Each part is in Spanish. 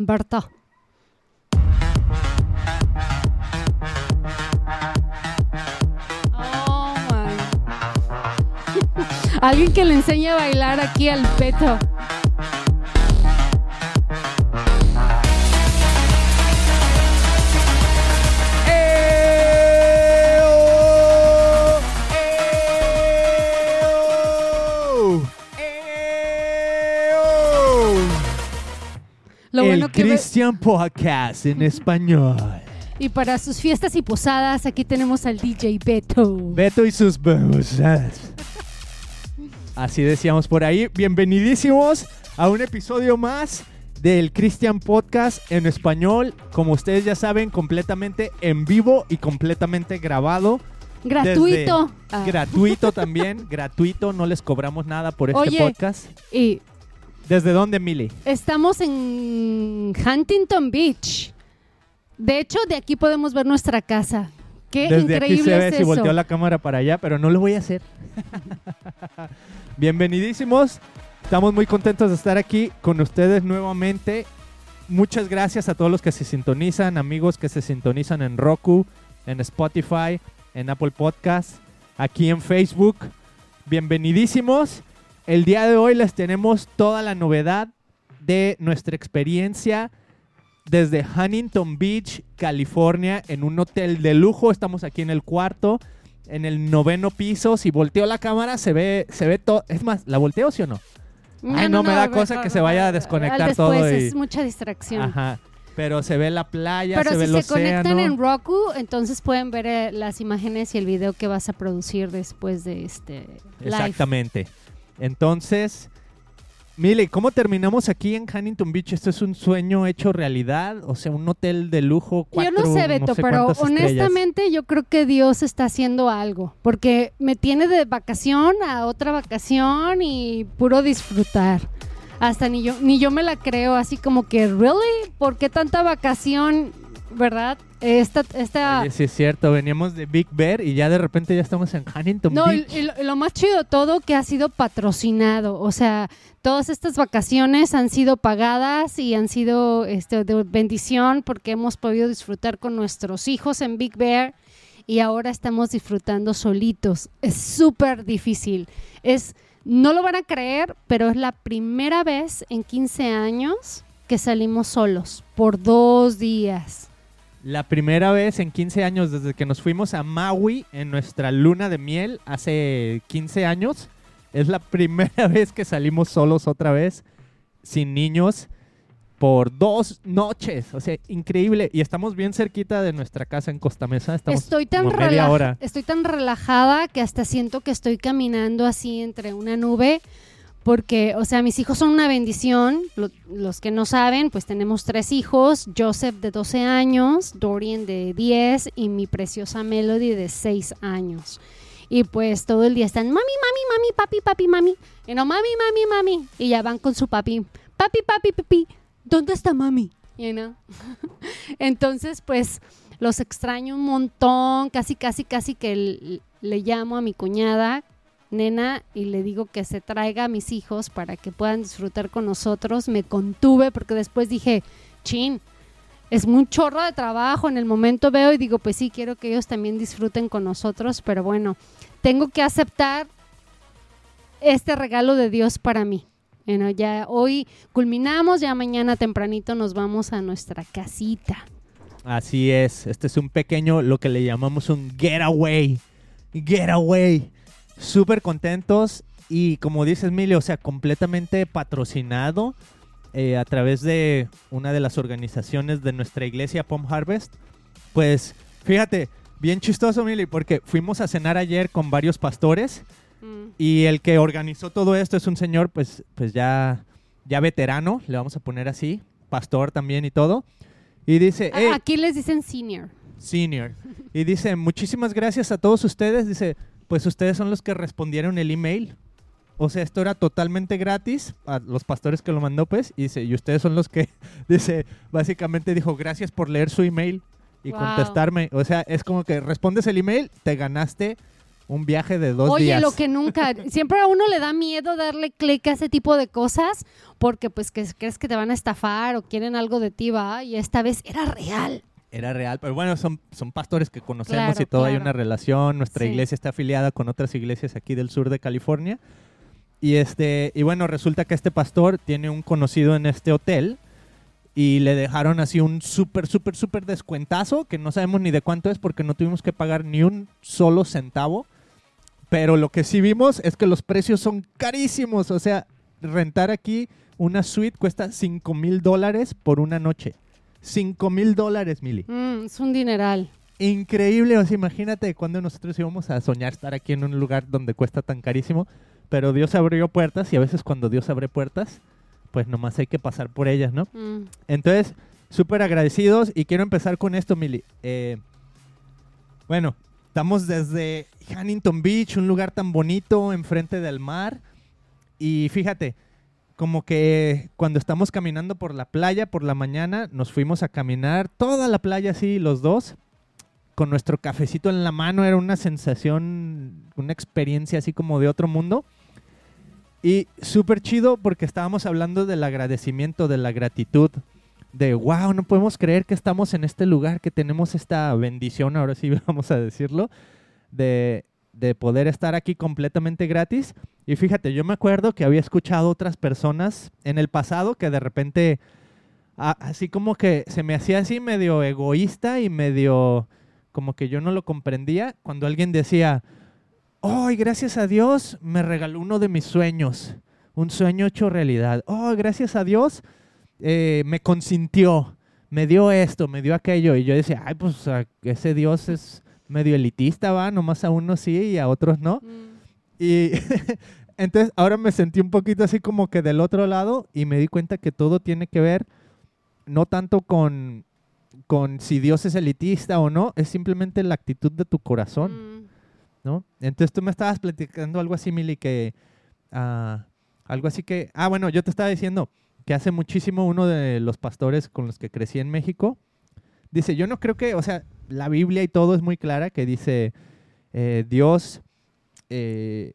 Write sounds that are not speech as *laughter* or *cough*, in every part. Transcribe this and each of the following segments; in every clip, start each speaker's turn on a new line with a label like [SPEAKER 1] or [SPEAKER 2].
[SPEAKER 1] Berta. Oh. *laughs* Alguien que le enseñe a bailar aquí al peto.
[SPEAKER 2] El
[SPEAKER 1] que
[SPEAKER 2] Christian Podcast en español.
[SPEAKER 1] y para sus fiestas y posadas aquí tenemos al DJ Beto.
[SPEAKER 2] Beto y sus babosas. Así decíamos por ahí. Bienvenidísimos a un episodio más del Christian Podcast en español. Como ustedes ya saben, completamente en vivo y completamente grabado.
[SPEAKER 1] Gratuito. Ah.
[SPEAKER 2] Gratuito también, gratuito. No les cobramos nada por este
[SPEAKER 1] Oye.
[SPEAKER 2] podcast.
[SPEAKER 1] y
[SPEAKER 2] ¿Desde dónde, Mili?
[SPEAKER 1] estamos en Huntington Beach. De hecho, de aquí podemos ver nuestra casa. Qué
[SPEAKER 2] Desde
[SPEAKER 1] increíble
[SPEAKER 2] aquí se ve
[SPEAKER 1] es
[SPEAKER 2] si
[SPEAKER 1] eso.
[SPEAKER 2] volteó la cámara para allá, pero no lo voy a hacer. *laughs* Bienvenidísimos. Estamos muy contentos de estar aquí con ustedes nuevamente. Muchas gracias a todos los que se sintonizan, amigos que se sintonizan en Roku, en Spotify, en Apple Podcast, aquí en Facebook. Bienvenidísimos. El día de hoy les tenemos toda la novedad de nuestra experiencia desde Huntington Beach, California, en un hotel de lujo. Estamos aquí en el cuarto, en el noveno piso. Si volteo la cámara, se ve, se ve todo. Es más, ¿la volteo sí o no? Ay, no, me da cosa que se vaya a desconectar todo y-
[SPEAKER 1] Es mucha distracción.
[SPEAKER 2] Ajá. Pero se ve la playa,
[SPEAKER 1] Pero
[SPEAKER 2] se ve
[SPEAKER 1] si
[SPEAKER 2] el
[SPEAKER 1] se conectan en Roku, entonces pueden ver eh, las imágenes y el video que vas a producir después de este live.
[SPEAKER 2] Exactamente. Entonces, Mile, ¿cómo terminamos aquí en Huntington Beach? ¿Esto es un sueño hecho realidad? O sea, un hotel de lujo, cuatro,
[SPEAKER 1] yo no sé, Beto,
[SPEAKER 2] sé
[SPEAKER 1] pero
[SPEAKER 2] estrellas.
[SPEAKER 1] honestamente yo creo que Dios está haciendo algo, porque me tiene de vacación a otra vacación y puro disfrutar. Hasta ni yo, ni yo me la creo, así como que, ¿really? ¿Por qué tanta vacación? ¿Verdad? Esta, esta...
[SPEAKER 2] Oye, sí es cierto, veníamos de Big Bear y ya de repente ya estamos en Huntington
[SPEAKER 1] No,
[SPEAKER 2] Beach.
[SPEAKER 1] y lo, y lo más chido de todo que ha sido patrocinado, o sea, todas estas vacaciones han sido pagadas y han sido este, de bendición porque hemos podido disfrutar con nuestros hijos en Big Bear y ahora estamos disfrutando solitos. Es súper difícil. Es, no lo van a creer, pero es la primera vez en 15 años que salimos solos por dos días.
[SPEAKER 2] La primera vez en 15 años desde que nos fuimos a Maui en nuestra luna de miel hace 15 años. Es la *laughs* primera vez que salimos solos otra vez, sin niños, por dos noches. O sea, increíble. Y estamos bien cerquita de nuestra casa en Costa Mesa. Estamos
[SPEAKER 1] Estoy tan,
[SPEAKER 2] como media hora.
[SPEAKER 1] estoy tan relajada que hasta siento que estoy caminando así entre una nube. Porque, o sea, mis hijos son una bendición. Lo- los que no saben, pues tenemos tres hijos. Joseph de 12 años, Dorian de 10 y mi preciosa Melody de 6 años. Y pues todo el día están, mami, mami, mami, papi, papi, mami. Y no, mami, mami, mami. Y ya van con su papi, papi, papi, papi. ¿Dónde está mami? You know? *laughs* Entonces, pues los extraño un montón, casi, casi, casi que le llamo a mi cuñada, nena, y le digo que se traiga a mis hijos para que puedan disfrutar con nosotros. Me contuve porque después dije, chin, es un chorro de trabajo. En el momento veo y digo, pues sí, quiero que ellos también disfruten con nosotros, pero bueno, tengo que aceptar este regalo de Dios para mí. Bueno, ya hoy culminamos, ya mañana tempranito nos vamos a nuestra casita.
[SPEAKER 2] Así es. Este es un pequeño, lo que le llamamos un getaway. Getaway. Súper contentos. Y como dices, Mili, o sea, completamente patrocinado eh, a través de una de las organizaciones de nuestra iglesia, Palm Harvest. Pues, fíjate, bien chistoso, Mili, porque fuimos a cenar ayer con varios pastores.
[SPEAKER 1] Mm.
[SPEAKER 2] Y el que organizó todo esto es un señor, pues, pues ya, ya veterano, le vamos a poner así, pastor también y todo. Y dice,
[SPEAKER 1] A-
[SPEAKER 2] "Hey,
[SPEAKER 1] Aquí les dicen senior.
[SPEAKER 2] Senior. Y dice, muchísimas gracias a todos ustedes. Dice, pues ustedes son los que respondieron el email. O sea, esto era totalmente gratis a los pastores que lo mandó, pues. Y dice, y ustedes son los que, *laughs* dice, básicamente dijo, gracias por leer su email y
[SPEAKER 1] Wow.
[SPEAKER 2] contestarme. O sea, es como que respondes el email, te ganaste un viaje de dos
[SPEAKER 1] Oye,
[SPEAKER 2] días.
[SPEAKER 1] lo que nunca, *laughs* siempre a uno le da miedo darle clic a ese tipo de cosas porque pues que crees que te van a estafar o quieren algo de ti, va, y esta vez era real.
[SPEAKER 2] Era real, pero bueno, son, son pastores que conocemos
[SPEAKER 1] Claro,
[SPEAKER 2] y todo, hay una relación. Nuestra
[SPEAKER 1] Sí.
[SPEAKER 2] iglesia está afiliada con otras iglesias aquí del sur de California. Y este, y bueno, resulta que este pastor tiene un conocido en este hotel y le dejaron así un súper, súper, súper descuentazo, que no sabemos ni de cuánto es porque no tuvimos que pagar ni un solo centavo. Pero lo que sí vimos es que los precios son carísimos. O sea, rentar aquí una suite cuesta 5 mil dólares por una noche. 5 mil dólares, Mili.
[SPEAKER 1] Mm, es un dineral.
[SPEAKER 2] Increíble, o sea, imagínate cuando nosotros íbamos a soñar estar aquí en un lugar donde cuesta tan carísimo, pero Dios abrió puertas y a veces cuando Dios abre puertas, pues nomás hay que pasar por ellas, ¿no?
[SPEAKER 1] Mm.
[SPEAKER 2] Entonces, súper agradecidos y quiero empezar con esto, Mili. Eh, bueno, estamos desde Huntington Beach, un lugar tan bonito enfrente del mar. Y fíjate, como que cuando estamos caminando por la playa por la mañana, nos fuimos a caminar toda la playa así, los dos, con nuestro cafecito en la mano. Era una sensación, una experiencia así como de otro mundo. Y súper chido porque estábamos hablando del agradecimiento, de la gratitud, de wow, no podemos creer que estamos en este lugar, que tenemos esta bendición, ahora sí *laughs* vamos a decirlo, de, de poder estar aquí completamente gratis. Y fíjate, yo me acuerdo que había escuchado otras personas en el pasado que de repente, así como que se me hacía así medio egoísta y medio como que yo no lo comprendía cuando alguien decía, ¡Ay, gracias a Dios me regaló uno de mis sueños! Un sueño hecho realidad. ¡Oh, gracias a Dios eh, me consintió! Me dio esto, me dio aquello. Y yo decía, ¡ay, pues ese Dios es medio elitista, va! Nomás a unos sí y a otros no.
[SPEAKER 1] Mm.
[SPEAKER 2] Y *laughs* entonces ahora me sentí un poquito así como que del otro lado y me di cuenta que todo tiene que ver no tanto con, con si Dios es elitista o no, es simplemente la actitud de tu corazón.
[SPEAKER 1] Mm.
[SPEAKER 2] ¿no? Entonces tú me estabas platicando algo así, Mili, que... ah, algo así que... Ah, bueno, yo te estaba diciendo que hace muchísimo uno de los pastores con los que crecí en México, dice, yo no creo que, o sea, la Biblia y todo es muy clara, que dice, eh, Dios, eh,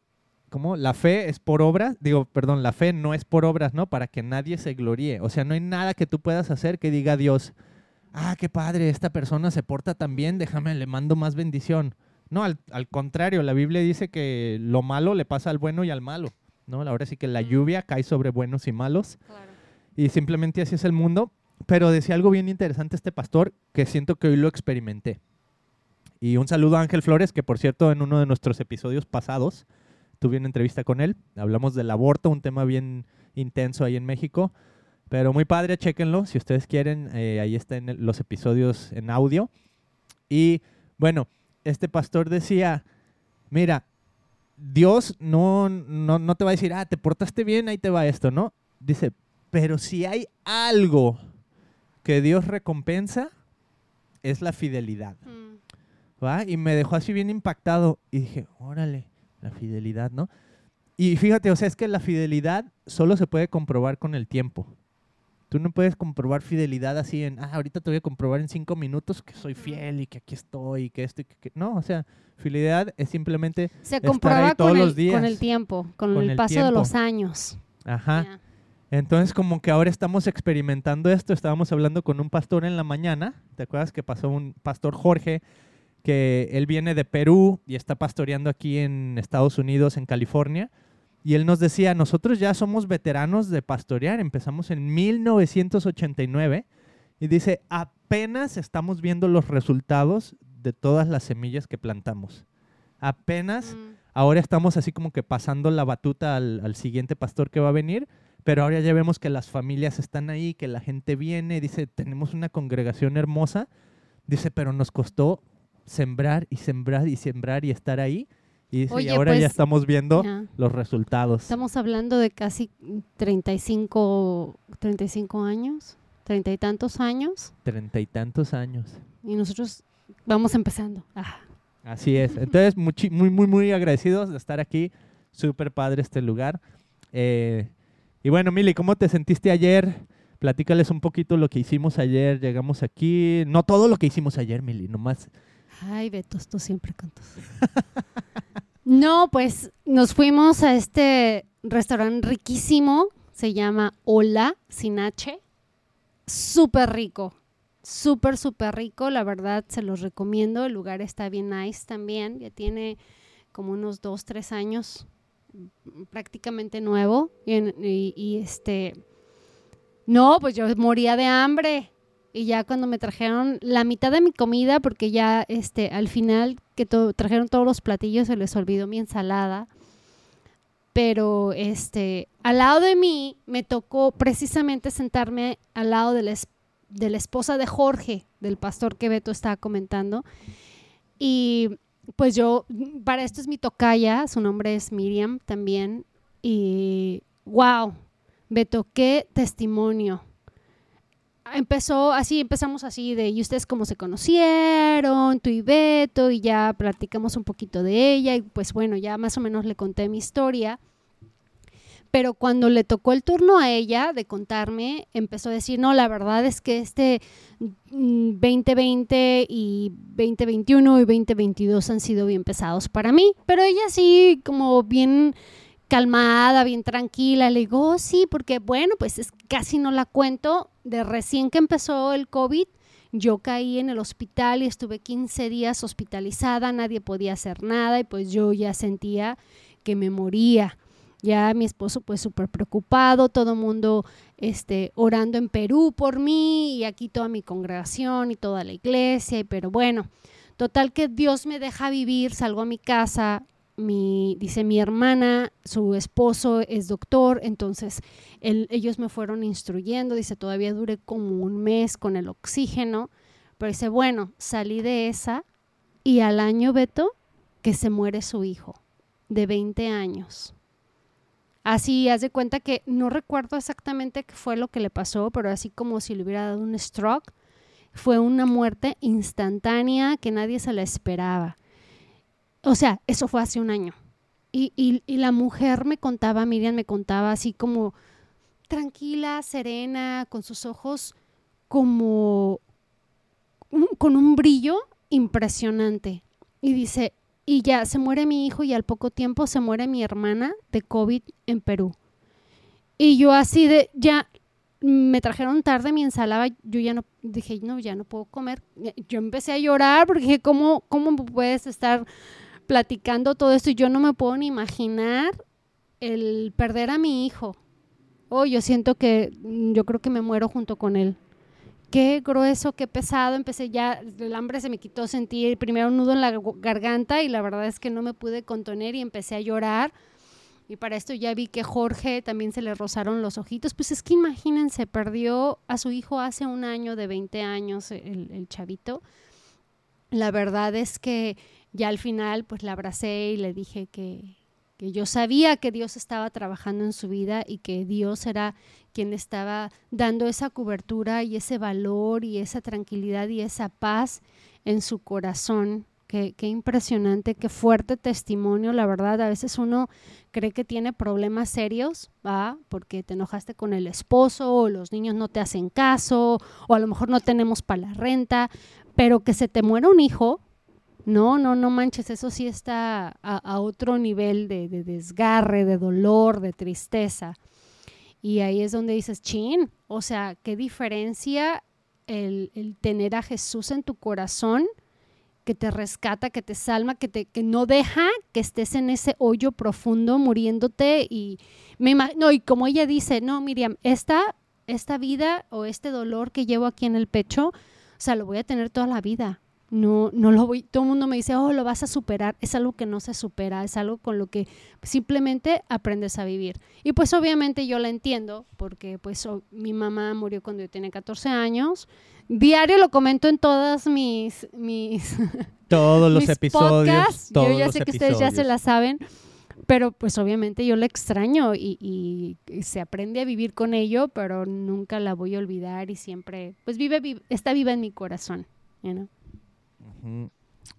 [SPEAKER 2] ¿cómo? La fe es por obras, digo, perdón, la fe no es por obras, ¿no? Para que nadie se gloríe. O sea, no hay nada que tú puedas hacer que diga Dios, ah, qué padre, esta persona se porta tan bien, déjame, le mando más bendición. No, al, al contrario, la Biblia dice que lo malo le pasa al bueno y al malo. ¿no? Ahora sí que la lluvia cae sobre buenos y malos
[SPEAKER 1] Claro.
[SPEAKER 2] y simplemente así es el mundo. Pero decía algo bien interesante este pastor que siento que hoy lo experimenté. Y un saludo a Ángel Flores, que por cierto en uno de nuestros episodios pasados tuve una entrevista con él. Hablamos del aborto, un tema bien intenso ahí en México. Pero muy padre, chéquenlo. Si ustedes quieren, eh, ahí están los episodios en audio. Y bueno, este pastor decía, mira, Dios no, no, no te va a decir, ah, te portaste bien, ahí te va esto, ¿no? Dice, pero si hay algo que Dios recompensa, es la fidelidad.
[SPEAKER 1] Mm.
[SPEAKER 2] ¿va? Y me dejó así bien impactado y dije, órale, la fidelidad, ¿no? Y fíjate, o sea, es que la fidelidad solo se puede comprobar con el tiempo. Tú no puedes comprobar fidelidad así en, ah, ahorita te voy a comprobar en cinco minutos que soy fiel y que aquí estoy y que esto y que... que-". No, o sea, fidelidad es simplemente,
[SPEAKER 1] Se
[SPEAKER 2] Estar ahí todos
[SPEAKER 1] con
[SPEAKER 2] los
[SPEAKER 1] el,
[SPEAKER 2] días.
[SPEAKER 1] con el tiempo, con,
[SPEAKER 2] Con
[SPEAKER 1] el
[SPEAKER 2] el
[SPEAKER 1] paso de los años.
[SPEAKER 2] ajá. Entonces como que ahora estamos experimentando esto, estábamos hablando con un pastor en la mañana, ¿te acuerdas que pasó un pastor Jorge, que él viene de Perú y está pastoreando aquí en Estados Unidos, en California? Y él nos decía, nosotros ya somos veteranos de pastorear, empezamos en 1989 y dice, apenas estamos viendo los resultados de todas las semillas que plantamos. Apenas
[SPEAKER 1] Mm.
[SPEAKER 2] Ahora estamos así como que pasando la batuta al, al siguiente pastor que va a venir, pero ahora ya vemos que las familias están ahí, que la gente viene, dice, tenemos una congregación hermosa, dice, pero nos costó sembrar y sembrar y sembrar y estar ahí, y dice, y
[SPEAKER 1] Oye,
[SPEAKER 2] ahora ya
[SPEAKER 1] pues,
[SPEAKER 2] estamos viendo
[SPEAKER 1] Ya.
[SPEAKER 2] los resultados.
[SPEAKER 1] Estamos hablando de casi 35, 35 años, treinta y tantos años,
[SPEAKER 2] Treinta y tantos años.
[SPEAKER 1] y nosotros vamos empezando. Ah,
[SPEAKER 2] Así es. Entonces, muy, muy, muy agradecidos de estar aquí. Súper padre este lugar. Eh, y bueno, Mili, ¿cómo te sentiste ayer? Platícales un poquito lo que hicimos ayer. Llegamos aquí. No todo lo que hicimos ayer, Mili, nomás.
[SPEAKER 1] Ay, Beto, tú siempre con. *laughs* No, pues nos fuimos a este restaurante riquísimo, se llama Hola, sin H. Súper rico, súper, súper rico, la verdad se los recomiendo. El lugar está bien nice también, ya tiene como unos dos, tres años, prácticamente nuevo. Y, y este, no, pues yo moría de hambre. Y ya cuando me trajeron la mitad de mi comida, porque ya este, al final que trajeron todos los platillos, se les olvidó mi ensalada. Pero este, al lado de mí me tocó precisamente sentarme al lado de la, de la esposa de Jorge, del pastor que Beto estaba comentando. Y pues yo, para esto es mi tocaya, su nombre es Miriam también. Y wow, Beto, qué testimonio empezó así, empezamos así de, ¿y ustedes cómo se conocieron? Tú y Beto, y ya platicamos un poquito de ella, y pues bueno, ya más o menos le conté mi historia. Pero cuando le tocó el turno a ella de contarme, empezó a decir, no, la verdad es que este 2020 mm, y 2021 y 2022 han sido bien pesados para mí. Pero ella sí, como bien calmada, bien tranquila. Le digo, oh, sí, porque bueno, pues es, casi no la cuento. De recién que empezó el COVID, yo caí en el hospital y estuve 15 días hospitalizada, nadie podía hacer nada y pues yo ya sentía que me moría. Ya mi esposo pues súper preocupado, todo mundo este, orando en Perú por mí y aquí toda mi congregación y toda la iglesia, pero bueno, total que Dios me deja vivir, salgo a mi casa, mi, dice mi hermana, su esposo es doctor, entonces ellos me fueron instruyendo, dice, todavía dure como un mes con el oxígeno, pero dice, bueno, salí de esa y al año, Beto, que se muere su hijo de 20 años. Así, haz de cuenta que no recuerdo exactamente qué fue lo que le pasó, pero así como si le hubiera dado un stroke, fue una muerte instantánea que nadie se la esperaba. O sea, eso fue hace un año. Y, y, la mujer me contaba, Miriam me contaba así como tranquila, serena, con sus ojos como con un brillo impresionante. Y dice, y ya se muere mi hijo y al poco tiempo se muere mi hermana de COVID en Perú. Y yo así de, ya me trajeron tarde mi ensalada, yo ya no, dije, no, ya no puedo comer. Yo empecé a llorar porque dije, ¿cómo, cómo puedes estar platicando todo esto y yo no me puedo ni imaginar el perder a mi hijo. Oh, yo siento que mm, yo creo que me muero junto con él. Qué grueso, qué pesado. Empecé ya, el hambre se me quitó, sentí primero un nudo en la garganta y la verdad es que no me pude contener y empecé a llorar. Y para esto ya vi que Jorge también se le rozaron los ojitos. Pues es que imagínense, perdió a su hijo hace un año de 20 años, el, el chavito. La verdad es que ya al final pues la abracé y le dije que yo sabía que Dios estaba trabajando en su vida y que Dios era quien estaba dando esa cobertura y ese valor y esa tranquilidad y esa paz en su corazón. Qué, qué, impresionante, qué fuerte testimonio, la verdad. A veces uno cree que tiene problemas serios, ¿va? Porque te enojaste con el esposo, o los niños no te hacen caso, o a lo mejor no tenemos para la renta, pero que se te muera un hijo, no, no, no manches, eso sí está a, otro nivel de, desgarre, de dolor, de tristeza. Y ahí es donde dices, chin, o sea, qué diferencia el, tener a Jesús en tu corazón, que te rescata, que te salma, que, te, que no deja que estés en ese hoyo profundo muriéndote. Y, me no, y como ella dice, no, Miriam, esta, esta vida o este dolor que llevo aquí en el pecho, o sea, lo voy a tener toda la vida no, no lo voy, todo el mundo me dice, oh, lo vas a superar, es algo que no se supera, es algo con lo que simplemente aprendes a vivir. Y pues obviamente yo la entiendo, porque pues mi mamá murió cuando yo tenía 14 años, diario lo comento en todas mis, mis *laughs*
[SPEAKER 2] todos los episodios.
[SPEAKER 1] yo ya sé que ustedes ya se la saben, pero pues obviamente yo la extraño y, se aprende a vivir con ello, pero nunca la voy a olvidar y siempre, pues vive, está viva en mi corazón. You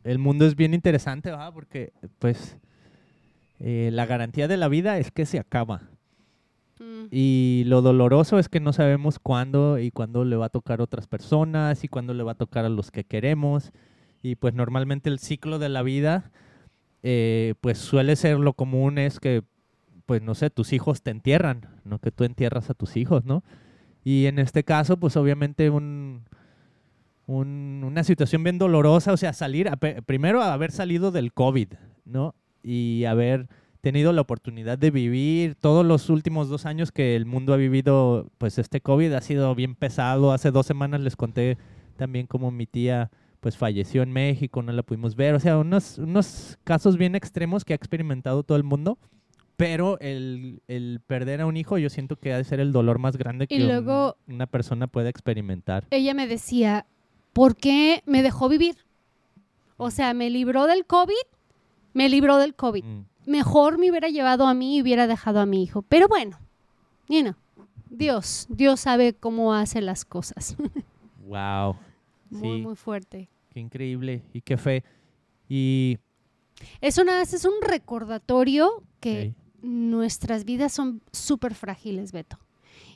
[SPEAKER 2] el mundo es bien interesante, ¿verdad? Porque, pues, eh, la garantía de la vida es que se acaba. Mm. Y lo doloroso es que no sabemos cuándo y cuándo le va a tocar a otras personas y cuándo le va a tocar a los que queremos. Y pues normalmente el ciclo de la vida eh, pues suele ser lo común es que, pues no sé, tus hijos te entierran, no que tú entierras a tus hijos, ¿no? Y en este caso, pues obviamente un, un- una situación bien dolorosa, o sea, salir, a primero haber salido del COVID, ¿no? Y haber tenido la oportunidad de vivir todos los últimos dos años que el mundo ha vivido, pues este COVID ha sido bien pesado. Hace dos semanas les conté también cómo mi tía pues falleció en México, no la pudimos ver. O sea, unos, unos casos bien extremos que ha experimentado todo el mundo. Pero el, el perder a un hijo yo siento que ha de ser el dolor más grande que un-
[SPEAKER 1] luego-
[SPEAKER 2] una persona puede experimentar.
[SPEAKER 1] ella me decía, ¿por qué me dejó vivir? O sea, me libró del COVID, me libró del COVID.
[SPEAKER 2] Mm.
[SPEAKER 1] Mejor me hubiera llevado a mí y hubiera dejado a mi hijo. Pero bueno, you know, Dios, Dios sabe cómo hace las cosas. *laughs*
[SPEAKER 2] Wow.
[SPEAKER 1] muy,
[SPEAKER 2] Sí,
[SPEAKER 1] muy fuerte.
[SPEAKER 2] qué increíble y qué fe. Y
[SPEAKER 1] Eso nada más es un recordatorio que nuestras vidas son súper frágiles, Beto.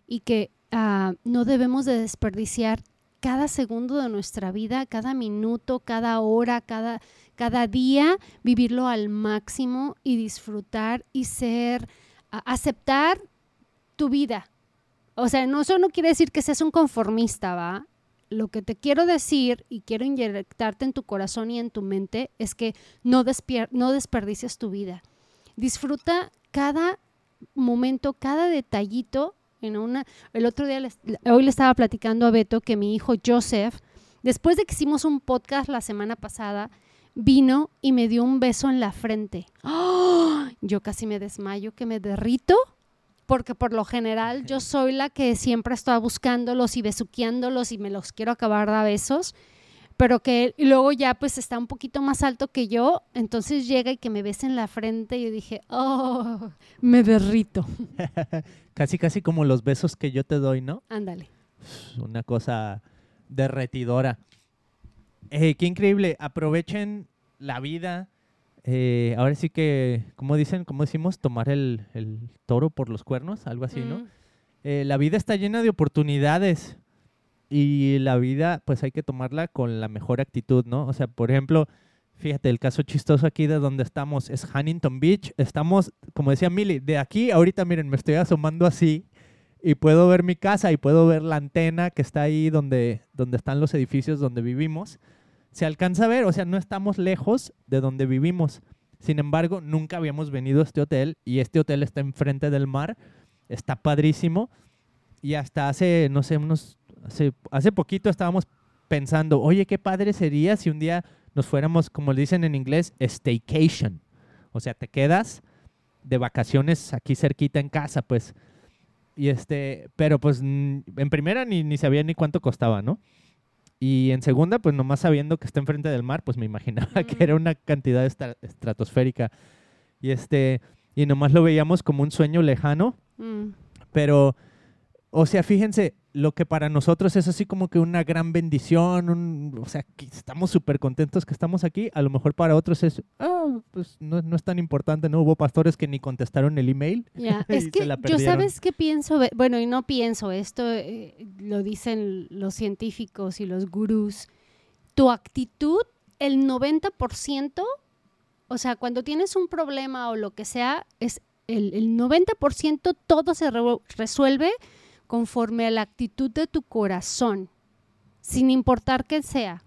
[SPEAKER 1] Y que ah, no debemos de desperdiciar cada segundo de nuestra vida, cada minuto, cada hora, cada, cada día, vivirlo al máximo y disfrutar y ser, aceptar tu vida. O sea, no, eso no quiere decir que seas un conformista, ¿va? Lo que te quiero decir y quiero inyectarte en tu corazón y en tu mente es que no, no desperdicies tu vida. Disfruta cada momento, cada detallito. Una, el otro día, les- hoy le estaba platicando a Beto que mi hijo Joseph, después de que hicimos un podcast la semana pasada, vino y me dio un beso en la frente. ¡Ah! Yo casi me desmayo, que me derrito, porque por lo general yo soy la que siempre está buscándolos y besuqueándolos y me los quiero acabar a besos pero que él- y luego ya pues está un poquito más alto que yo, entonces llega y que me besa en la frente y yo dije, oh, me derrito. *laughs*
[SPEAKER 2] casi casi como los besos que yo te doy, ¿no?
[SPEAKER 1] Ándale.
[SPEAKER 2] una cosa derretidora. Eh, qué increíble. Aprovechen la vida. Eh, ahora sí que, como dicen, como decimos, tomar el, el toro por los cuernos, algo así, ¿no?
[SPEAKER 1] Mm,
[SPEAKER 2] Eh, la vida está llena de oportunidades y la vida, pues hay que tomarla con la mejor actitud, ¿no? O sea, por ejemplo, fíjate, el caso chistoso aquí de donde estamos es Huntington Beach. Estamos, como decía Millie, de aquí, ahorita miren, me estoy asomando así y puedo ver mi casa y puedo ver la antena que está ahí donde, donde están los edificios donde vivimos. Se alcanza a ver, o sea, no estamos lejos de donde vivimos. Sin embargo, nunca habíamos venido a este hotel y este hotel está enfrente del mar, está padrísimo y hasta hace, no sé, unos, hace, hace poquito estábamos pensando, oye, qué padre sería si un día nos fuéramos, como le dicen en inglés, staycation. O sea, te quedas de vacaciones aquí cerquita en casa, pues. Y este, pero pues en primera ni, ni sabía ni cuánto costaba, ¿no? Y en segunda, pues nomás sabiendo que está enfrente del mar, pues me imaginaba *laughs* que era una cantidad estra- estratosférica. Y este, y nomás lo veíamos como un sueño lejano,
[SPEAKER 1] mm.
[SPEAKER 2] pero, o sea, fíjense, lo que para nosotros es así como que una gran bendición, un- o sea, que estamos súper contentos que estamos aquí, a lo mejor para otros es, ah, pues no, no es tan importante, ¿no? Hubo pastores que ni contestaron el email.
[SPEAKER 1] Ya, *laughs*
[SPEAKER 2] Y
[SPEAKER 1] es que
[SPEAKER 2] la
[SPEAKER 1] yo sabes qué pienso, bueno, y no pienso, esto eh, lo dicen los científicos y los gurús, tu actitud, el 90%, o sea, cuando tienes un problema o lo que sea, es el, el 90% todo se re- resuelve conforme a la actitud de tu corazón, sin importar qué sea.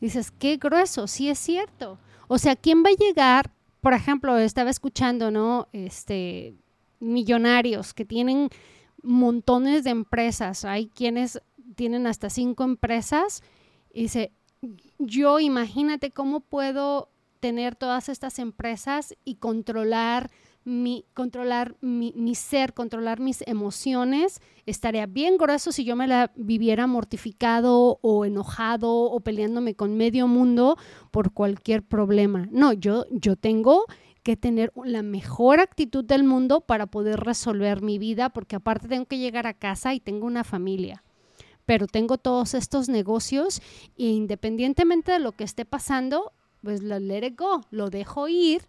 [SPEAKER 1] Dices, qué grueso, sí es cierto. O sea, ¿quién va a llegar? Por ejemplo, estaba escuchando, ¿no? Este, millonarios que tienen montones de empresas. Hay quienes tienen hasta cinco empresas. Y dice, yo imagínate cómo puedo tener todas estas empresas y controlar mi, controlar mi, ser, controlar mis emociones. Estaría bien grueso si yo me la viviera mortificado o enojado o peleándome con medio mundo por cualquier problema. No, yo, yo tengo que tener la mejor actitud del mundo para poder resolver mi vida, porque aparte tengo que llegar a casa y tengo una familia. Pero tengo todos estos negocios e independientemente de lo que esté pasando, pues lo let lo dejo ir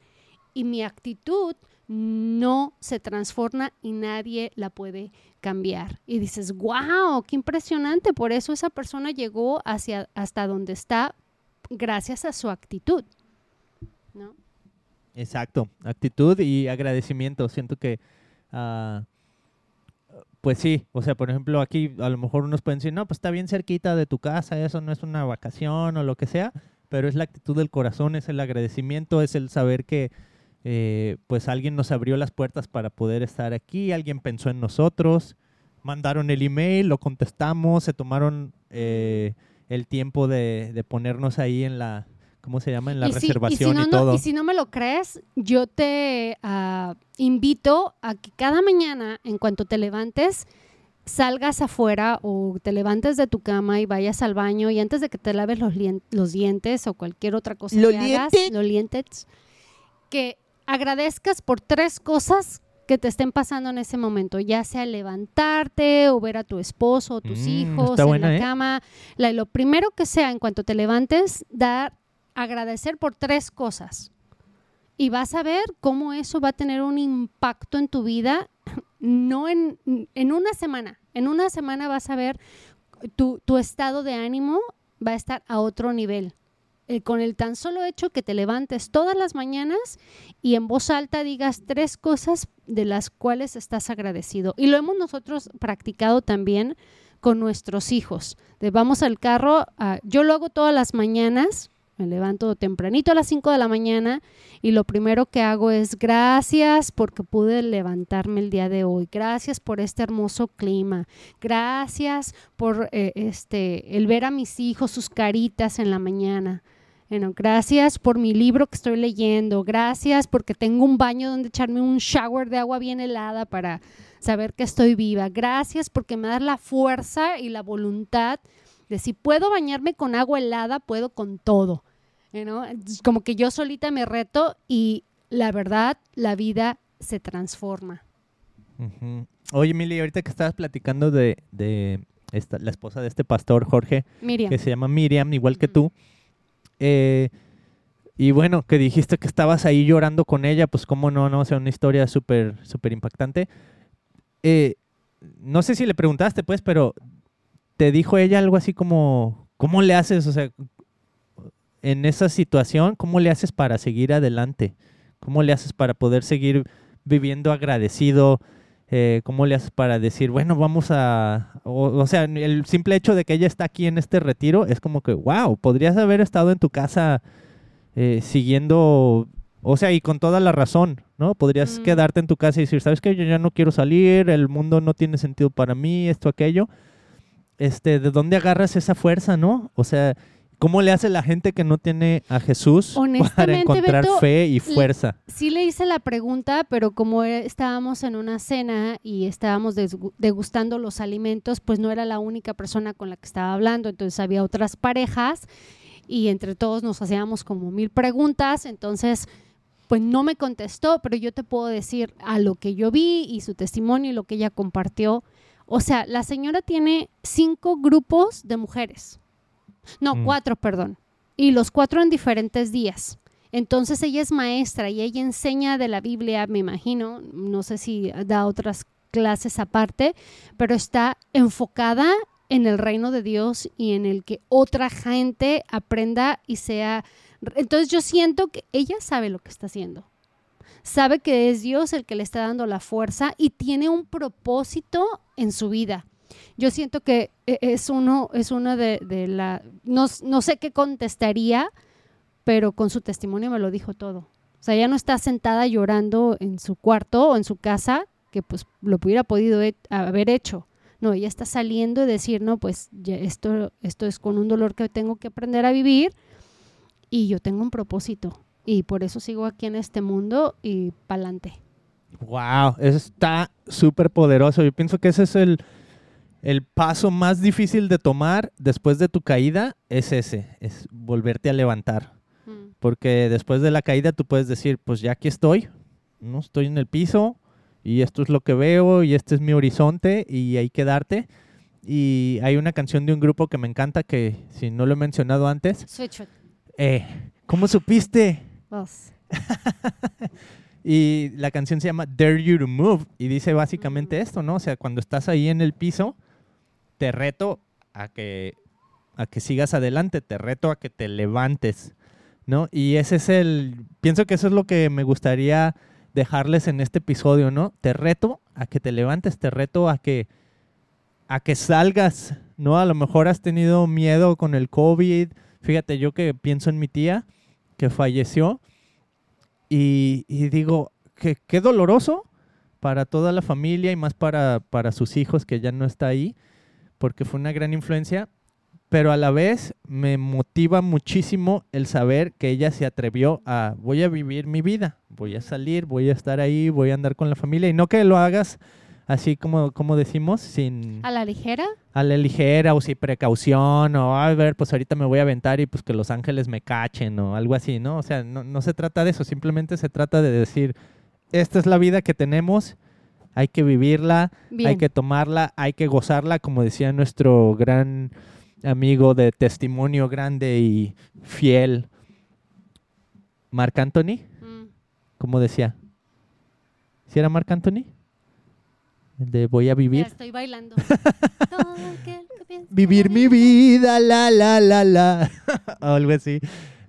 [SPEAKER 1] y mi actitud no se transforma y nadie la puede cambiar. Y dices, wow, qué impresionante, por eso esa persona llegó hacia, hasta donde está gracias a su actitud. ¿no?
[SPEAKER 2] Exacto, actitud y agradecimiento. Siento que, ah, pues sí, o sea, por ejemplo, aquí a lo mejor unos pueden decir, no, pues está bien cerquita de tu casa, eso no es una vacación o lo que sea, pero es la actitud del corazón, es el agradecimiento, es el saber que eh, pues alguien nos abrió las puertas para poder estar aquí, alguien pensó en nosotros, mandaron el email, lo contestamos, se tomaron eh, el tiempo de, de ponernos ahí en la, ¿cómo se llama? En la
[SPEAKER 1] Y si-
[SPEAKER 2] reservación y,
[SPEAKER 1] y, si no,
[SPEAKER 2] todo.
[SPEAKER 1] y si no me lo crees, yo te ah, invito a que cada mañana, en cuanto te levantes, salgas afuera o te levantes de tu cama y vayas al baño y antes de que te laves los, lien- los dientes o cualquier otra cosa
[SPEAKER 2] Los
[SPEAKER 1] que hagas, los dientes, que agradezcas por tres cosas que te estén pasando en ese momento, ya sea levantarte o ver a tu esposo o tus
[SPEAKER 2] Mm,
[SPEAKER 1] hijos en
[SPEAKER 2] buena,
[SPEAKER 1] la
[SPEAKER 2] ¿eh?
[SPEAKER 1] cama, la- lo primero que sea en cuanto te levantes, dar agradecer por tres cosas. Y vas a ver cómo eso va a tener un impacto en tu vida, no en, en una semana. En una semana vas a ver tu, tu estado de ánimo va a estar a otro nivel. Eh, con el tan solo hecho que te levantes todas las mañanas y en voz alta digas tres cosas de las cuales estás agradecido. Y lo hemos nosotros practicado también con nuestros hijos. De vamos al carro, ah, yo lo hago todas las mañanas, me levanto tempranito a las 5 de la mañana y lo primero que hago es gracias porque pude levantarme el día de hoy, gracias por este hermoso clima, gracias por eh, este el ver a mis hijos sus caritas en la mañana. Bueno, gracias por mi libro que estoy leyendo, gracias porque tengo un baño donde echarme un shower de agua bien helada para saber que estoy viva, gracias porque me das la fuerza y la voluntad de si puedo bañarme con agua helada, puedo con todo. Entonces, Como que yo solita me reto y la verdad, la vida se transforma.
[SPEAKER 2] Ujú. Oye, Mili, ahorita que estabas platicando de, de esta, la esposa de este pastor, Jorge,
[SPEAKER 1] Miriam.
[SPEAKER 2] que se llama Miriam, igual que tú. Eh, y bueno, que dijiste que estabas ahí llorando con ella, pues cómo no, no, o sea, una historia súper, súper impactante. Eh, no sé si le preguntaste, pues, pero te dijo ella algo así como, ¿cómo le haces? O sea, en esa situación, ¿cómo le haces para seguir adelante? ¿Cómo le haces para poder seguir viviendo agradecido? Eh, ¿Cómo le haces para decir, bueno, vamos a... O, o sea, el simple hecho de que ella está aquí en este retiro es como que, wow, podrías haber estado en tu casa eh, siguiendo... O sea, y con toda la razón, ¿no? Podrías
[SPEAKER 1] Mm.
[SPEAKER 2] quedarte en tu casa y decir, ¿sabes qué? Yo ya no quiero salir, el mundo no tiene sentido para mí, esto, aquello. Este, ¿de dónde agarras esa fuerza, no? O sea, ¿cómo le hace la gente que no tiene a Jesús *laughs* para encontrar
[SPEAKER 1] Beto,
[SPEAKER 2] fe y fuerza?
[SPEAKER 1] Sí le hice la pregunta, pero como eh, estábamos en una cena y estábamos degustando los alimentos, pues no era la única persona con la que estaba hablando, entonces había otras parejas y entre todos nos hacíamos como mil preguntas, entonces pues no me contestó, pero yo te puedo decir a lo que yo vi y su testimonio y lo que ella compartió. O sea, la señora tiene cinco grupos de mujeres. No,
[SPEAKER 2] Mm.
[SPEAKER 1] cuatro, perdón. Y los cuatro en diferentes días. Entonces ella es maestra y ella enseña de la Biblia, me imagino, no sé si da otras clases aparte, pero está enfocada en el reino de Dios y en el que otra gente aprenda y sea... Entonces yo siento que ella sabe lo que está haciendo. Sabe que es Dios el que le está dando la fuerza y tiene un propósito en su vida. Yo siento que e- es uno, es una de, la... No, no sé qué contestaría, pero con su testimonio me lo dijo todo. O sea, ella no está sentada llorando en su cuarto o en su casa, que pues lo hubiera podido haber hecho. No, ella está saliendo y decir, no, pues ya esto, esto es con un dolor que tengo que aprender a vivir y yo tengo un propósito. Y por eso sigo aquí en este mundo y pa'lante.
[SPEAKER 2] Wow, eso está súper poderoso. Yo pienso que ese es el, el paso más difícil de tomar después de tu caída, es ese, es volverte a levantar.
[SPEAKER 1] Mm.
[SPEAKER 2] Porque después de la caída tú puedes decir, pues ya aquí estoy, no estoy en el piso y esto es lo que veo y este es mi horizonte y ahí quedarte. Y hay una canción de un grupo que me encanta que si no lo he mencionado antes,
[SPEAKER 1] Switch
[SPEAKER 2] eh, ¿cómo supiste?
[SPEAKER 1] Vos. *laughs*
[SPEAKER 2] Y la canción se llama Dare You to Move y dice básicamente
[SPEAKER 1] Mm.
[SPEAKER 2] esto, ¿no? O sea, cuando estás ahí en el piso, te reto a que, a que sigas adelante, te reto a que te levantes, ¿no? Y ese es el, pienso que eso es lo que me gustaría dejarles en este episodio, ¿no? Te reto a que te levantes, te reto a que, a que salgas, ¿no? A lo mejor has tenido miedo con el COVID. Fíjate, yo que pienso en mi tía que falleció y, digo, que qué doloroso para toda la familia y más para, para sus hijos que ya no está ahí, porque fue una gran influencia, pero a la vez me motiva muchísimo el saber que ella se atrevió a, voy a vivir mi vida, voy a salir, voy a estar ahí, voy a andar con la familia, y no que lo hagas así como, como decimos, sin...
[SPEAKER 1] ¿A la ligera?
[SPEAKER 2] A la ligera o sin precaución, o a ver, pues ahorita me voy a aventar y pues que los ángeles me cachen o algo así, ¿no? O sea, no, no se trata de eso, simplemente se trata de decir, esta es la vida que tenemos, hay que vivirla, hay que tomarla, hay que gozarla, como decía nuestro gran amigo de testimonio grande y fiel, Marc Anthony,
[SPEAKER 1] Mm.
[SPEAKER 2] como decía. ¿Si era Marc Anthony? El de voy a
[SPEAKER 1] Ya
[SPEAKER 2] vivir.
[SPEAKER 1] estoy bailando. *laughs*
[SPEAKER 2] Vivir mi vida, la, la, la, la. *laughs* Algo así.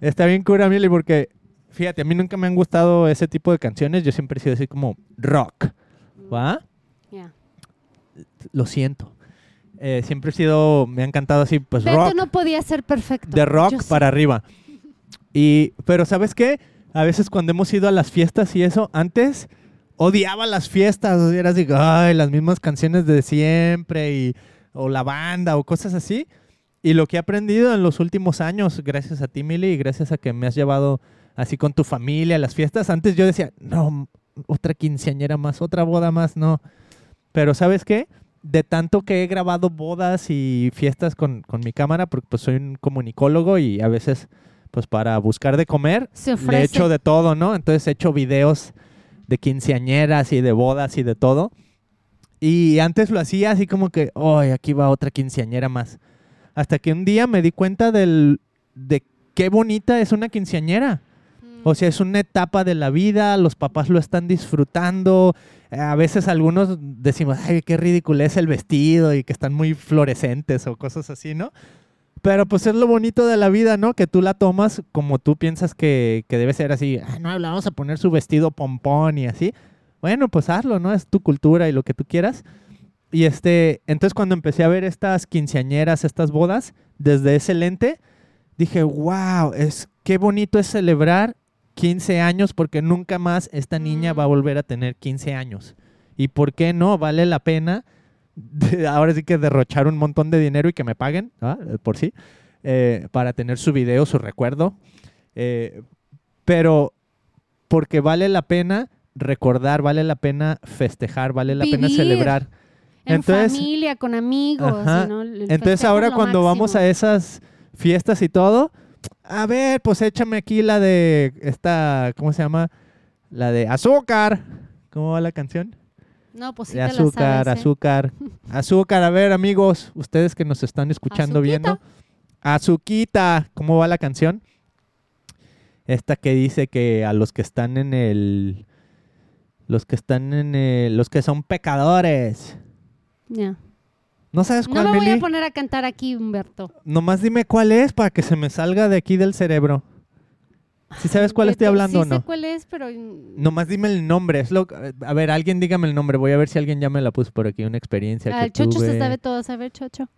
[SPEAKER 2] Está bien cura, Mili, porque fíjate, a mí nunca me han gustado ese tipo de canciones. Yo siempre he sido así como rock. ¿Va?
[SPEAKER 1] Ya.
[SPEAKER 2] Lo siento. Eh, siempre he sido, me ha encantado así, pues
[SPEAKER 1] Beto
[SPEAKER 2] rock.
[SPEAKER 1] no podía ser perfecto.
[SPEAKER 2] de rock
[SPEAKER 1] Yo sé.
[SPEAKER 2] para arriba. Y, pero ¿sabes qué? A veces cuando hemos ido a las fiestas y eso, antes odiaba las fiestas, o sea, era así, ay, las mismas canciones de siempre, y, o la banda, o cosas así. Y lo que he aprendido en los últimos años, gracias a ti, Mili, y gracias a que me has llevado así con tu familia a las fiestas, antes yo decía, no, otra quinceañera más, otra boda más, no. Pero ¿sabes qué? De tanto que he grabado bodas y fiestas con, con mi cámara, porque pues soy un comunicólogo y a veces, pues para buscar de comer,
[SPEAKER 1] Se
[SPEAKER 2] le
[SPEAKER 1] ofrece.
[SPEAKER 2] echo de todo, ¿no? Entonces he hecho videos de quinceañeras y de bodas y de todo. Y antes lo hacía así como que, ¡ay, aquí va otra quinceañera más! Hasta que un día me di cuenta del, de qué bonita es una quinceañera. O sea, es una etapa de la vida, los papás lo están disfrutando. eh, A veces algunos decimos, ay, qué ridículo es el vestido y que están muy fluorescentes o cosas así, ¿no? Pero pues es lo bonito de la vida, ¿no? Que tú la tomas como tú piensas que, que debe ser así. No, le vamos a poner su vestido pompón y así. Bueno, pues hazlo, ¿no? Es tu cultura y lo que tú quieras. Y este, entonces cuando empecé a ver estas quinceañeras, estas bodas, desde ese lente, dije, wow, es qué bonito es celebrar 15 años porque nunca más esta niña
[SPEAKER 1] Mm.
[SPEAKER 2] va a volver a tener 15 años. ¿Y por qué no? Vale la pena de- ahora sí que derrochar un montón de dinero y que me paguen, ¿ah? Eh, por sí, eh, para tener su video, su recuerdo. Eh, pero porque vale la pena recordar, vale la pena festejar, vale la pena celebrar.
[SPEAKER 1] En
[SPEAKER 2] entonces-
[SPEAKER 1] familia, con amigos.
[SPEAKER 2] Entonces ahora cuando vamos a esas fiestas y todo, a ver, pues échame aquí la de esta, ¿cómo se llama? La de azúcar. ¿Cómo va la canción?
[SPEAKER 1] No, pues sí
[SPEAKER 2] de
[SPEAKER 1] la
[SPEAKER 2] azúcar,
[SPEAKER 1] sabes, ¿eh?
[SPEAKER 2] azúcar, *laughs* azúcar. A ver, amigos, ustedes que nos están escuchando,
[SPEAKER 1] Azuquita.
[SPEAKER 2] viendo. Azuquita, ¿cómo va la canción? Esta que dice que a los que están en el... Los que están en el... Los que son pecadores.
[SPEAKER 1] Ya.
[SPEAKER 2] ¿No sabes
[SPEAKER 1] No
[SPEAKER 2] cuál,
[SPEAKER 1] me voy a poner a cantar aquí, Humberto.
[SPEAKER 2] Nomás dime cuál es para que se me salga de aquí del cerebro. ¿Sí sabes cuál estoy hablando o
[SPEAKER 1] sí
[SPEAKER 2] no?
[SPEAKER 1] sé cuál es, pero...
[SPEAKER 2] Nomás dime el nombre. Es lo... A ver, alguien dígame el nombre. Voy a ver si alguien ya me la puso por aquí. Una experiencia
[SPEAKER 1] Ah,
[SPEAKER 2] que
[SPEAKER 1] el Chocho
[SPEAKER 2] tuve,
[SPEAKER 1] se sabe todo. A ver, Chocho.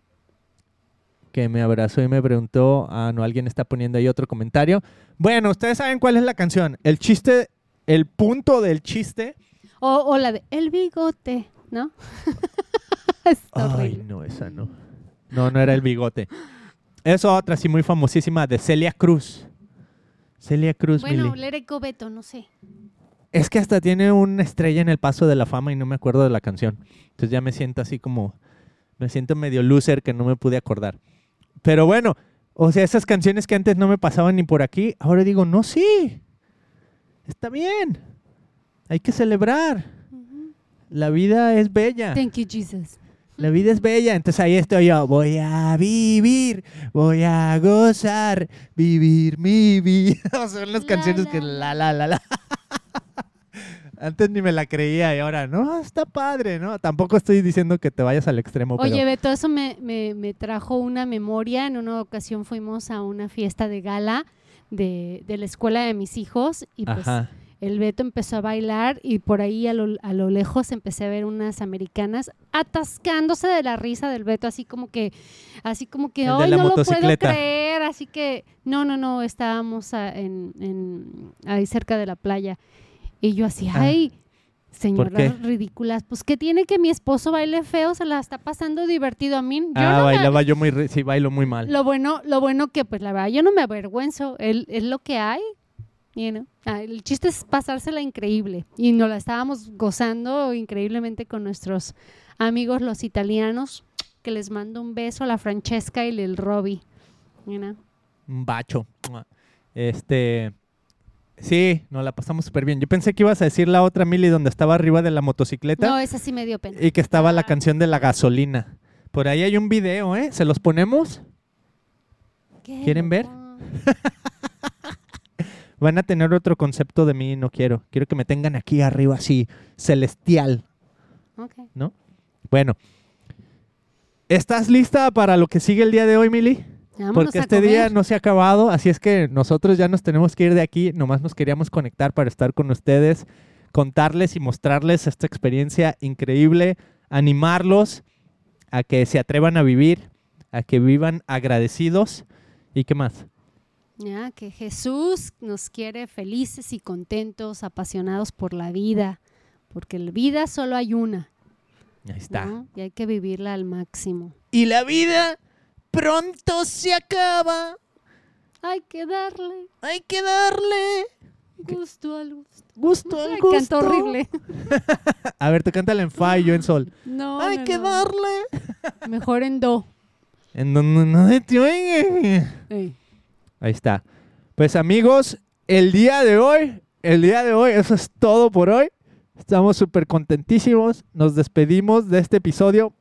[SPEAKER 2] que me abrazó y me preguntó. Ah, no, alguien está poniendo ahí otro comentario. Bueno, ustedes saben cuál es la canción. El chiste, el punto del chiste.
[SPEAKER 1] O, o la de El Bigote, ¿no? *laughs* *laughs* Está
[SPEAKER 2] Ay, no, esa no. No, no era el bigote. Es otra, sí, muy famosísima, de Celia Cruz. Celia Cruz,
[SPEAKER 1] Bueno,
[SPEAKER 2] Mili.
[SPEAKER 1] Let It Go, Beto, no sé.
[SPEAKER 2] Es que hasta tiene una estrella en el paso de la fama y no me acuerdo de la canción. Entonces ya me siento así como. Me siento medio loser que no me pude acordar. Pero bueno, o sea, esas canciones que antes no me pasaban ni por aquí, ahora digo, no, sí. Está bien. Hay que celebrar. La vida es bella.
[SPEAKER 1] Thank you, Jesus.
[SPEAKER 2] La vida es bella. Entonces ahí estoy yo. Voy a vivir. Voy a gozar. Vivir mi vida. *laughs* Son las
[SPEAKER 1] La,
[SPEAKER 2] canciones
[SPEAKER 1] la,
[SPEAKER 2] que la, la, la, la. *laughs* Antes ni me la creía y ahora, no, está padre, ¿no? Tampoco estoy diciendo que te vayas al extremo,
[SPEAKER 1] Oye,
[SPEAKER 2] pero...
[SPEAKER 1] Beto, eso me, me, me trajo una memoria. En una ocasión fuimos a una fiesta de gala de, de la escuela de mis hijos y pues
[SPEAKER 2] Ajá.
[SPEAKER 1] El Beto empezó a bailar y por ahí a lo, a lo lejos empecé a ver unas americanas atascándose de la risa del Beto, así como que, así como que,
[SPEAKER 2] la
[SPEAKER 1] no lo puedo
[SPEAKER 2] motocicleta".
[SPEAKER 1] creer, así que, no, no, no, estábamos a- en, en- ahí cerca de la playa y yo así,
[SPEAKER 2] Ah.
[SPEAKER 1] ay,
[SPEAKER 2] qué?
[SPEAKER 1] señoras ridículas, pues que tiene que mi esposo baile feo, se la está pasando divertido a mí, yo
[SPEAKER 2] ah,
[SPEAKER 1] no me-
[SPEAKER 2] bailaba yo muy... Sí, bailo muy mal.
[SPEAKER 1] lo bueno, lo bueno que pues la verdad yo no me avergüenzo, él, es lo que hay, you know. Ah, el chiste es pasársela increíble y nos la estábamos gozando increíblemente con nuestros amigos los italianos, que les mando un beso a la Francesca y el Robbie. you know.
[SPEAKER 2] Un bacho. Este... Sí, nos la pasamos súper bien. Yo pensé que ibas a decir la otra Mili donde estaba arriba de la motocicleta
[SPEAKER 1] No, esa sí me dio pena.
[SPEAKER 2] y que estaba la
[SPEAKER 1] Ah.
[SPEAKER 2] canción de la gasolina. Por ahí hay un video, ¿eh? ¿Se los ponemos? ¿quieren ver? *laughs* Van a tener otro concepto de mí, no quiero. Quiero que me tengan aquí arriba así, celestial.
[SPEAKER 1] Ok.
[SPEAKER 2] Bueno. ¿Estás lista para lo que sigue el día de hoy, Mili?
[SPEAKER 1] Vámonos
[SPEAKER 2] Porque este día no se ha acabado, así es que nosotros ya nos tenemos que ir de aquí. Nomás nos queríamos conectar para estar con ustedes, contarles y mostrarles esta experiencia increíble, animarlos a que se atrevan a vivir, a que vivan agradecidos. ¿Y qué más?
[SPEAKER 1] Ya, que Jesús nos quiere felices y contentos, apasionados por la vida, porque la vida solo hay una.
[SPEAKER 2] Ahí está.
[SPEAKER 1] ¿no? Y hay que vivirla al máximo.
[SPEAKER 2] Y la vida pronto se acaba.
[SPEAKER 1] Hay que darle
[SPEAKER 2] Hay que darle
[SPEAKER 1] gusto al gusto.
[SPEAKER 2] gusto al gusto.
[SPEAKER 1] Cantó horrible. *laughs*
[SPEAKER 2] A ver, tú cántala en fa y yo en sol.
[SPEAKER 1] No,
[SPEAKER 2] Hay
[SPEAKER 1] no,
[SPEAKER 2] que
[SPEAKER 1] no.
[SPEAKER 2] darle.
[SPEAKER 1] Mejor en do. *laughs*
[SPEAKER 2] En donde no te oiga. Ahí está. Pues amigos, el día de hoy, el día de hoy, eso es todo por hoy. Estamos súper contentísimos. Nos despedimos de este episodio.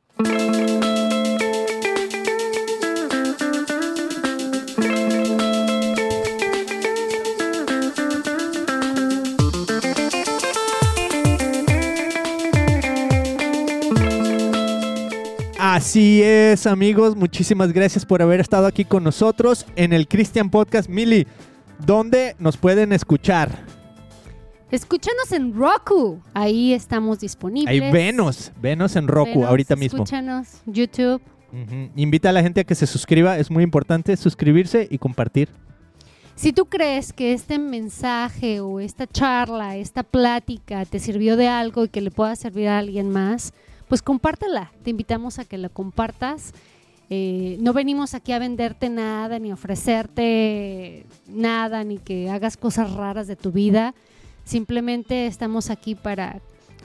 [SPEAKER 2] Así es, amigos. Muchísimas gracias por haber estado aquí con nosotros en el Christian Podcast. Mili, ¿dónde nos pueden escuchar?
[SPEAKER 1] Escúchanos en Roku. Ahí estamos disponibles.
[SPEAKER 2] Ahí venos, venos en Roku
[SPEAKER 1] Venos,
[SPEAKER 2] ahorita mismo.
[SPEAKER 1] Escúchanos, YouTube.
[SPEAKER 2] Invita a la gente a que se suscriba, es muy importante suscribirse y compartir.
[SPEAKER 1] Si tú crees que este mensaje o esta charla, esta plática te sirvió de algo y que le pueda servir a alguien más, pues compártela. Te invitamos a que la compartas. Eh, no venimos aquí a venderte nada, ni ofrecerte nada, ni que hagas cosas raras de tu vida. Simplemente estamos aquí para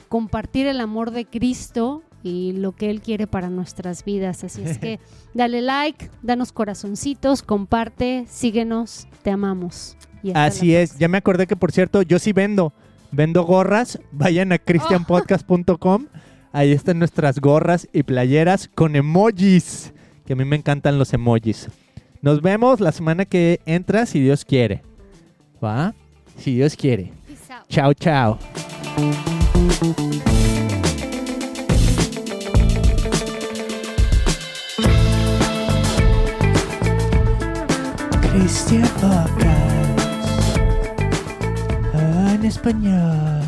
[SPEAKER 1] compartir el amor de Cristo y lo que Él quiere para nuestras vidas. Así es que *laughs* dale like, danos corazoncitos, comparte, síguenos, te amamos. Y
[SPEAKER 2] Así es, ya me acordé que por cierto, yo sí vendo, vendo gorras, vayan a christianpodcast.com, ahí están nuestras gorras y playeras con emojis, que a mí me encantan los emojis. Nos vemos la semana que entra, si Dios quiere. ¿Va? Si Dios quiere. Chao, chao. Christian Podcast en español.